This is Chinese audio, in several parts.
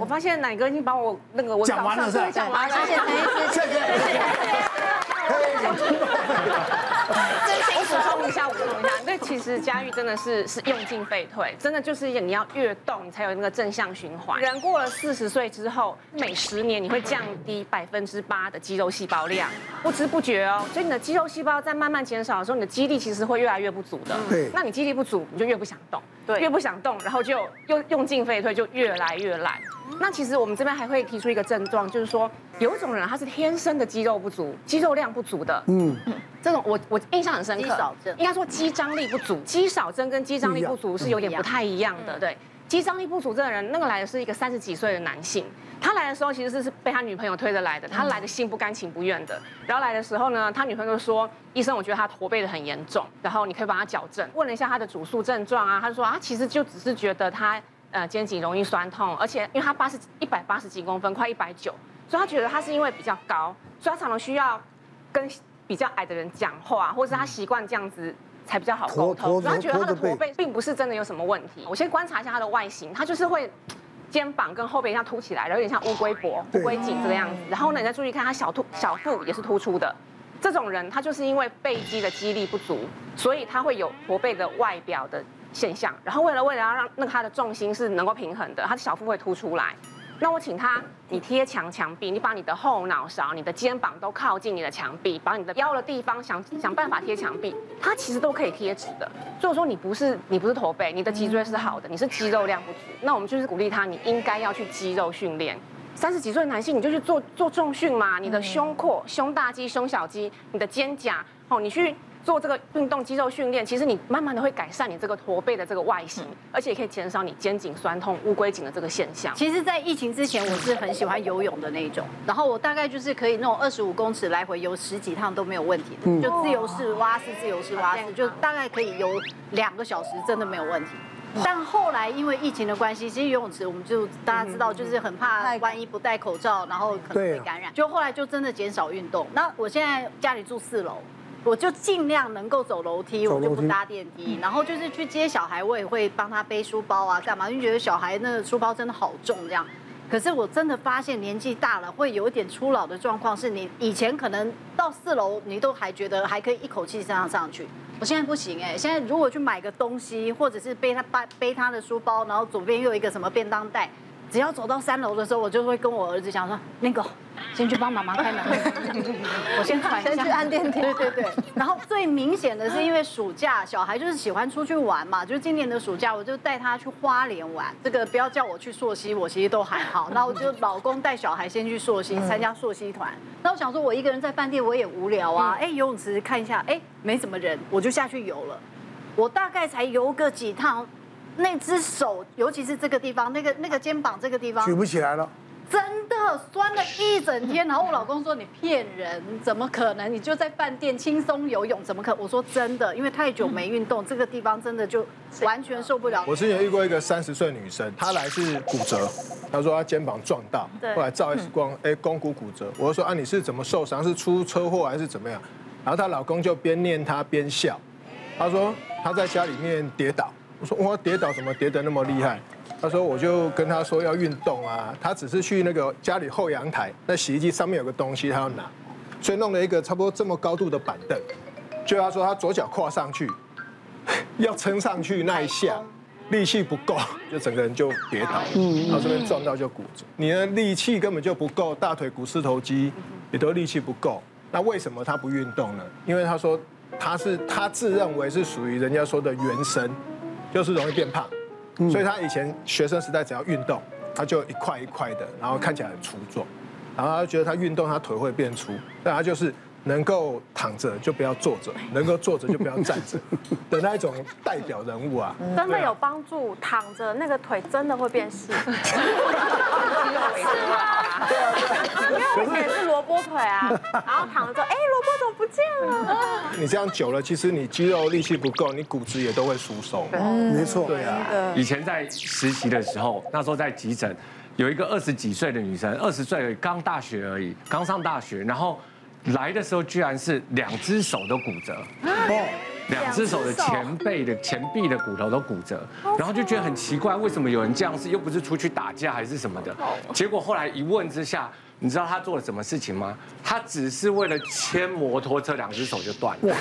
我发现奶哥已经把我那个我讲完了是吧？讲完了，谢谢陈医师，谢谢。我补充一下，我补充一下，那其实佳玉真的是是用进废退，真的就是你要越动，你才有那个正向循环。人过了四十岁之后，每十年你会降低百分之八的肌肉细胞量，不知不觉哦。所以你的肌肉细胞在慢慢减少的时候，你的肌力其实会越来越不足的。对。那你肌力不足，你就越不想动，对，越不想动，然后就用用进废退，就越来越懒。那其实我们这边还会提出一个症状，就是说有一种人他是天生的肌肉不足，肌肉量不足的。嗯。这种我我印象很深刻，应该说肌张力不足，肌少症跟肌张力不足是有点不太一样的。对，肌张力不足这个人，那个来的是一个三十几岁的男性，他来的时候其实是是被他女朋友推着来的，他来的心不甘情不愿的。然后来的时候呢，他女朋友就说：“医生，我觉得他驼背的很严重，然后你可以帮他矫正。”问了一下他的主诉症状啊，他就说啊，其实就只是觉得他呃肩颈容易酸痛，而且因为他八十一百八十几公分，快一百九，所以他觉得他是因为比较高，所以他常常需要跟。比较矮的人讲话，或者是他习惯这样子才比较好沟通，主要觉得他的驼背并不是真的有什么问题。我先观察一下他的外形，他就是会肩膀跟后背一下凸起来，然后有点像乌龟脖、乌龟颈这个样子。然后呢，你再注意看他小突小腹也是突出的。这种人他就是因为背肌的肌力不足，所以他会有驼背的外表的现象。然后为了为了要让那个他的重心是能够平衡的，他的小腹会凸出来。那我请他，你贴墙墙壁，你把你的后脑勺、你的肩膀都靠近你的墙壁，把你的腰的地方想想办法贴墙壁，它其实都可以贴直的。所以说你不是你不是驼背，你的脊椎是好的，你是肌肉量不足。那我们就是鼓励他，你应该要去肌肉训练。三十几岁的男性，你就去做做重训嘛，你的胸廓、胸大肌、胸小肌，你的肩胛，哦，你去。做这个运动肌肉训练，其实你慢慢的会改善你这个驼背的这个外形，而且也可以减少你肩颈酸痛、乌龟颈的这个现象。其实，在疫情之前，我是很喜欢游泳的那一种，然后我大概就是可以那种二十五公尺来回游十几趟都没有问题的，就自由式蛙式、自由式蛙式，就大概可以游两个小时，真的没有问题。但后来因为疫情的关系，其实游泳池我们就大家知道，就是很怕万一不戴口罩，然后可能会感染，就后来就真的减少运动。那我现在家里住四楼。我就尽量能够走楼梯，我就不搭电梯。然后就是去接小孩，我也会帮他背书包啊，干嘛？因为觉得小孩那个书包真的好重，这样。可是我真的发现年纪大了会有一点初老的状况，是你以前可能到四楼你都还觉得还可以一口气这样上去，我现在不行哎。现在如果去买个东西，或者是背他背背他的书包，然后左边又有一个什么便当袋。只要走到三楼的时候，我就会跟我儿子讲说：“那个，先去帮妈妈开门，我先喘一下，先去按电梯。”对对对。然后最明显的是，因为暑假小孩就是喜欢出去玩嘛，就是今年的暑假，我就带他去花莲玩。这个不要叫我去溯溪，我其实都还好。那我就老公带小孩先去溯溪，参加溯溪团。那我想说，我一个人在饭店我也无聊啊，哎，游泳池看一下，哎，没什么人，我就下去游了。我大概才游个几趟。那只手，尤其是这个地方，那个那个肩膀这个地方，举不起来了，真的酸了一整天。然后我老公说：“你骗人，怎么可能？你就在饭店轻松游泳，怎么可能？”我说：“真的，因为太久没运动，这个地方真的就完全受不了。”我之前遇过一个三十岁女生，她来是骨折，她说她肩膀撞到，后来照 X 光，哎，肱骨骨折。我就说：“啊，你是怎么受伤？是出车祸还是怎么样？”然后她老公就边念她边笑，他说她在家里面跌倒。我说我跌倒怎么跌得那么厉害？他说我就跟他说要运动啊，他只是去那个家里后阳台，那洗衣机上面有个东西他要拿，所以弄了一个差不多这么高度的板凳，就他说他左脚跨上去，要撑上去那一下力气不够，就整个人就跌倒，然后这边撞到就骨折。你的力气根本就不够，大腿股四头肌也都力气不够，那为什么他不运动呢？因为他说他是他自认为是属于人家说的原生。就是容易变胖，所以他以前学生时代只要运动，他就一块一块的，然后看起来很粗壮，然后他觉得他运动他腿会变粗，但他就是能够躺着就不要坐着，能够坐着就不要站着 的那一种代表人物啊，真的有帮助，躺着那个腿真的会变细。对啊，因为我以前也是萝卜腿啊，然后躺着，哎，萝卜怎么不见了？你这样久了，其实你肌肉力气不够，你骨质也都会疏松。嗯，没错，对啊。以前在实习的时候，那时候在急诊，有一个二十几岁的女生，二十岁而已，刚大学而已，刚上大学，然后来的时候居然是两只手都骨折。两只手的前背的前臂的骨头都骨折，然后就觉得很奇怪，为什么有人这样子，又不是出去打架还是什么的，结果后来一问之下。你知道他做了什么事情吗？他只是为了牵摩托车，两只手就断了。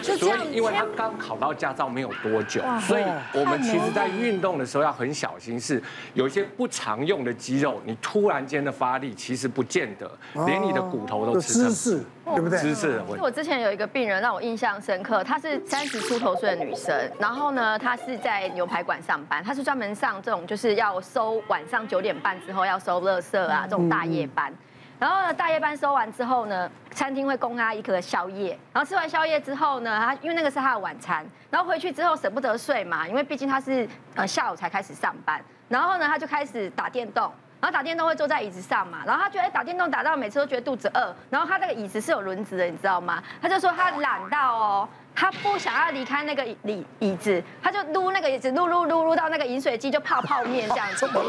所以，因为他刚考到驾照没有多久，所以我们其实在运动的时候要很小心，是有一些不常用的肌肉，你突然间的发力，其实不见得连你的骨头都支持。对不对？姿势的问题。我之前有一个病人让我印象深刻，她是三十出头岁的女生，然后呢，她是在牛排馆上班，她是专门上这种就是要收晚上九点半之后要收垃圾啊这种大夜班，然后呢，大夜班收完之后呢，餐厅会供她一个宵夜，然后吃完宵夜之后呢，她因为那个是她的晚餐，然后回去之后舍不得睡嘛，因为毕竟她是呃下午才开始上班，然后呢，她就开始打电动。然后打电动会坐在椅子上嘛，然后他觉得哎打电动打到每次都觉得肚子饿，然后他那个椅子是有轮子的，你知道吗？他就说他懒到哦。他不想要离开那个椅椅子，他就撸那个椅子，撸撸撸撸到那个饮水机就泡泡面这样子。对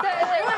对，因为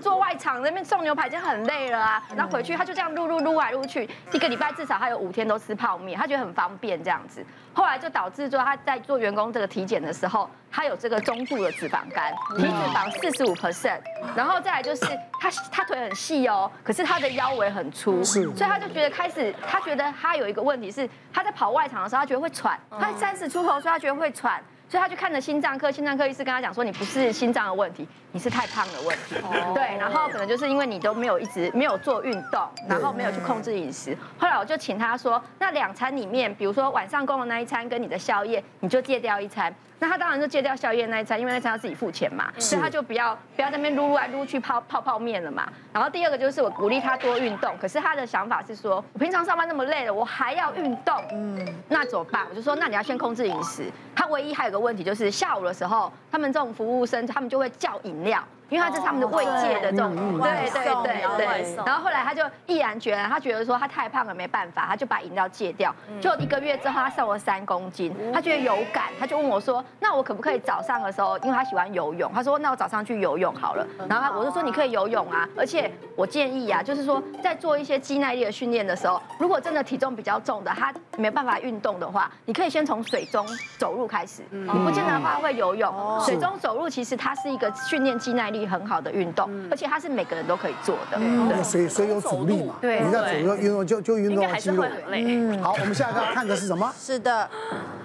做外场那边送牛排已经很累了啊，然后回去他就这样撸撸撸来撸去，一个礼拜至少他有五天都吃泡面，他觉得很方便这样子。后来就导致说他在做员工这个体检的时候，他有这个中度的脂肪肝，体脂肪四十五 percent，然后再来就是他他腿很细哦，可是他的腰围很粗，所以他就觉得开始他觉得他有一个问题是他在。跑外场的时候，他觉得会喘。他三十出头，所以他觉得会喘，所以他去看了心脏科。心脏科医师跟他讲说：“你不是心脏的问题，你是太胖的问题。”对，然后可能就是因为你都没有一直没有做运动，然后没有去控制饮食。后来我就请他说：“那两餐里面，比如说晚上供的那一餐跟你的宵夜，你就戒掉一餐。”那他当然就戒掉宵夜那一餐，因为那餐要自己付钱嘛，所以他就不要不要在那边撸撸来撸去泡泡泡面了嘛。然后第二个就是我鼓励他多运动，可是他的想法是说，我平常上班那么累了，我还要运动，嗯，那怎么办？我就说，那你要先控制饮食。他唯一还有个问题就是下午的时候，他们这种服务生他们就会叫饮料。因为他这是他们的慰藉的这种，对对对对。然后后来他就毅然决然，他觉得说他太胖了没办法，他就把饮料戒掉。就一个月之后，他瘦了三公斤，他觉得有感，他就问我说：“那我可不可以早上的时候，因为他喜欢游泳，他说那我早上去游泳好了。”然后我就说：“你可以游泳啊，而且我建议啊，就是说在做一些肌耐力的训练的时候，如果真的体重比较重的，他没办法运动的话，你可以先从水中走路开始，你不见得他会游泳，水中走路其实它是一个训练肌耐力。很好的运动，而且它是每个人都可以做的。对，水水有阻力嘛？对，你在走路运动就就运动肌肉。嗯，好，我们下一个要看的是什么？是的。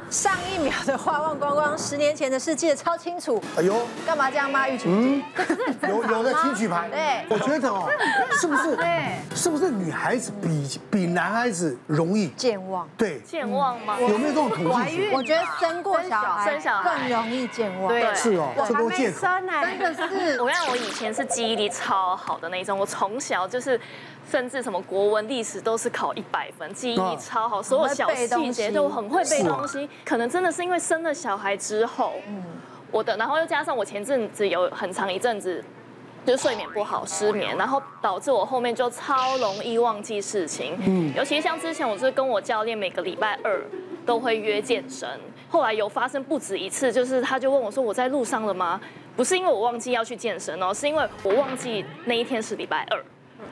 上一秒的话忘光光，十年前的事记得超清楚。哎呦，干嘛这样骂玉琴？嗯，有有的听举牌。对，我觉得哦，是不是？对，是不是女孩子比比男孩子容易健忘？对，健忘吗？有没有这种统计学？我觉得生过小孩，生小孩更容易健忘。对，是哦，这都借口。真的是。我让我以前是记忆力超好的那种，我从小就是。甚至什么国文历史都是考一百分，记忆力超好，所有小细节都很会背东西。可能真的是因为生了小孩之后，嗯，我的，然后又加上我前阵子有很长一阵子就是睡眠不好，失眠，然后导致我后面就超容易忘记事情。嗯，尤其像之前我是跟我教练每个礼拜二都会约健身，后来有发生不止一次，就是他就问我说我在路上了吗？不是因为我忘记要去健身哦，是因为我忘记那一天是礼拜二。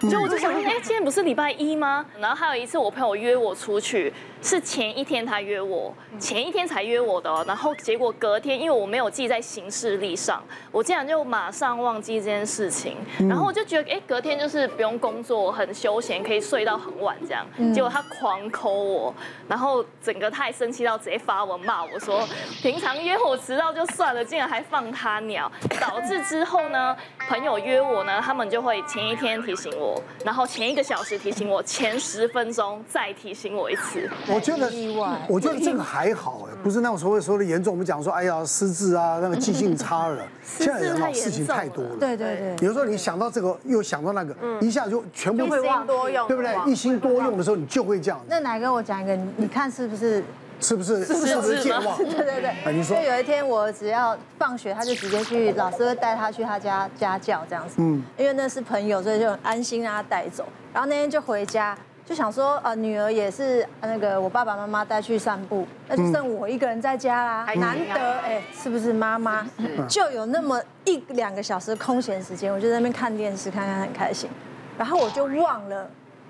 就我就想，哎，今天不是礼拜一吗？然后还有一次，我朋友约我出去，是前一天他约我，前一天才约我的。然后结果隔天，因为我没有记在行事历上，我竟然就马上忘记这件事情。然后我就觉得，哎，隔天就是不用工作，很休闲，可以睡到很晚这样。结果他狂 call 我，然后整个他还生气到直接发文骂我说，平常约我迟到就算了，竟然还放他鸟，导致之后呢，朋友约我呢，他们就会前一天提醒我。然后前一个小时提醒我，前十分钟再提醒我一次。我觉得意外，我觉得这个还好哎，不是那种所谓说的严重。我们讲说，哎呀，失智啊，那个记性差了。现在人事情太多了。对对对。有时候你想到这个，又想到那个，一下就全部会忘，对不对？一心多用的时候，你就会这样。那哪个我讲一个，你看是不是？是不是？是不是健忘？对对对。你说。就有一天，我只要放学，他就直接去，老师会带他去他家家教这样子。嗯。因为那是朋友，所以就很安心让他带走。然后那天就回家，就想说，呃，女儿也是那个我爸爸妈妈带去散步，那就剩我一个人在家啦。难得哎，是不是妈妈？就有那么一两个小时空闲时间，我就在那边看电视，看看很开心。然后我就忘了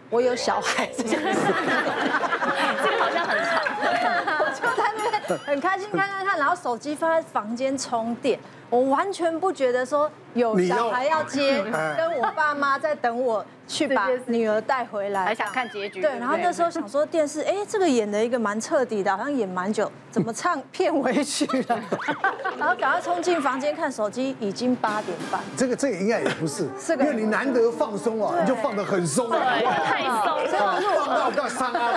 我有小孩这件事。这个好像很长。很开心看看看，然后手机放在房间充电。我完全不觉得说有小孩要接，跟我爸妈在等我去把女儿带回来，还想看结局。对，然后那时候想说电视，哎，这个演的一个蛮彻底的，好像演蛮久，怎么唱片尾曲了？然后赶快冲进房间看手机，已经八点半。这个这个应该也不是，因为你难得放松啊，你就放得很松啊，太松，放到到三啊，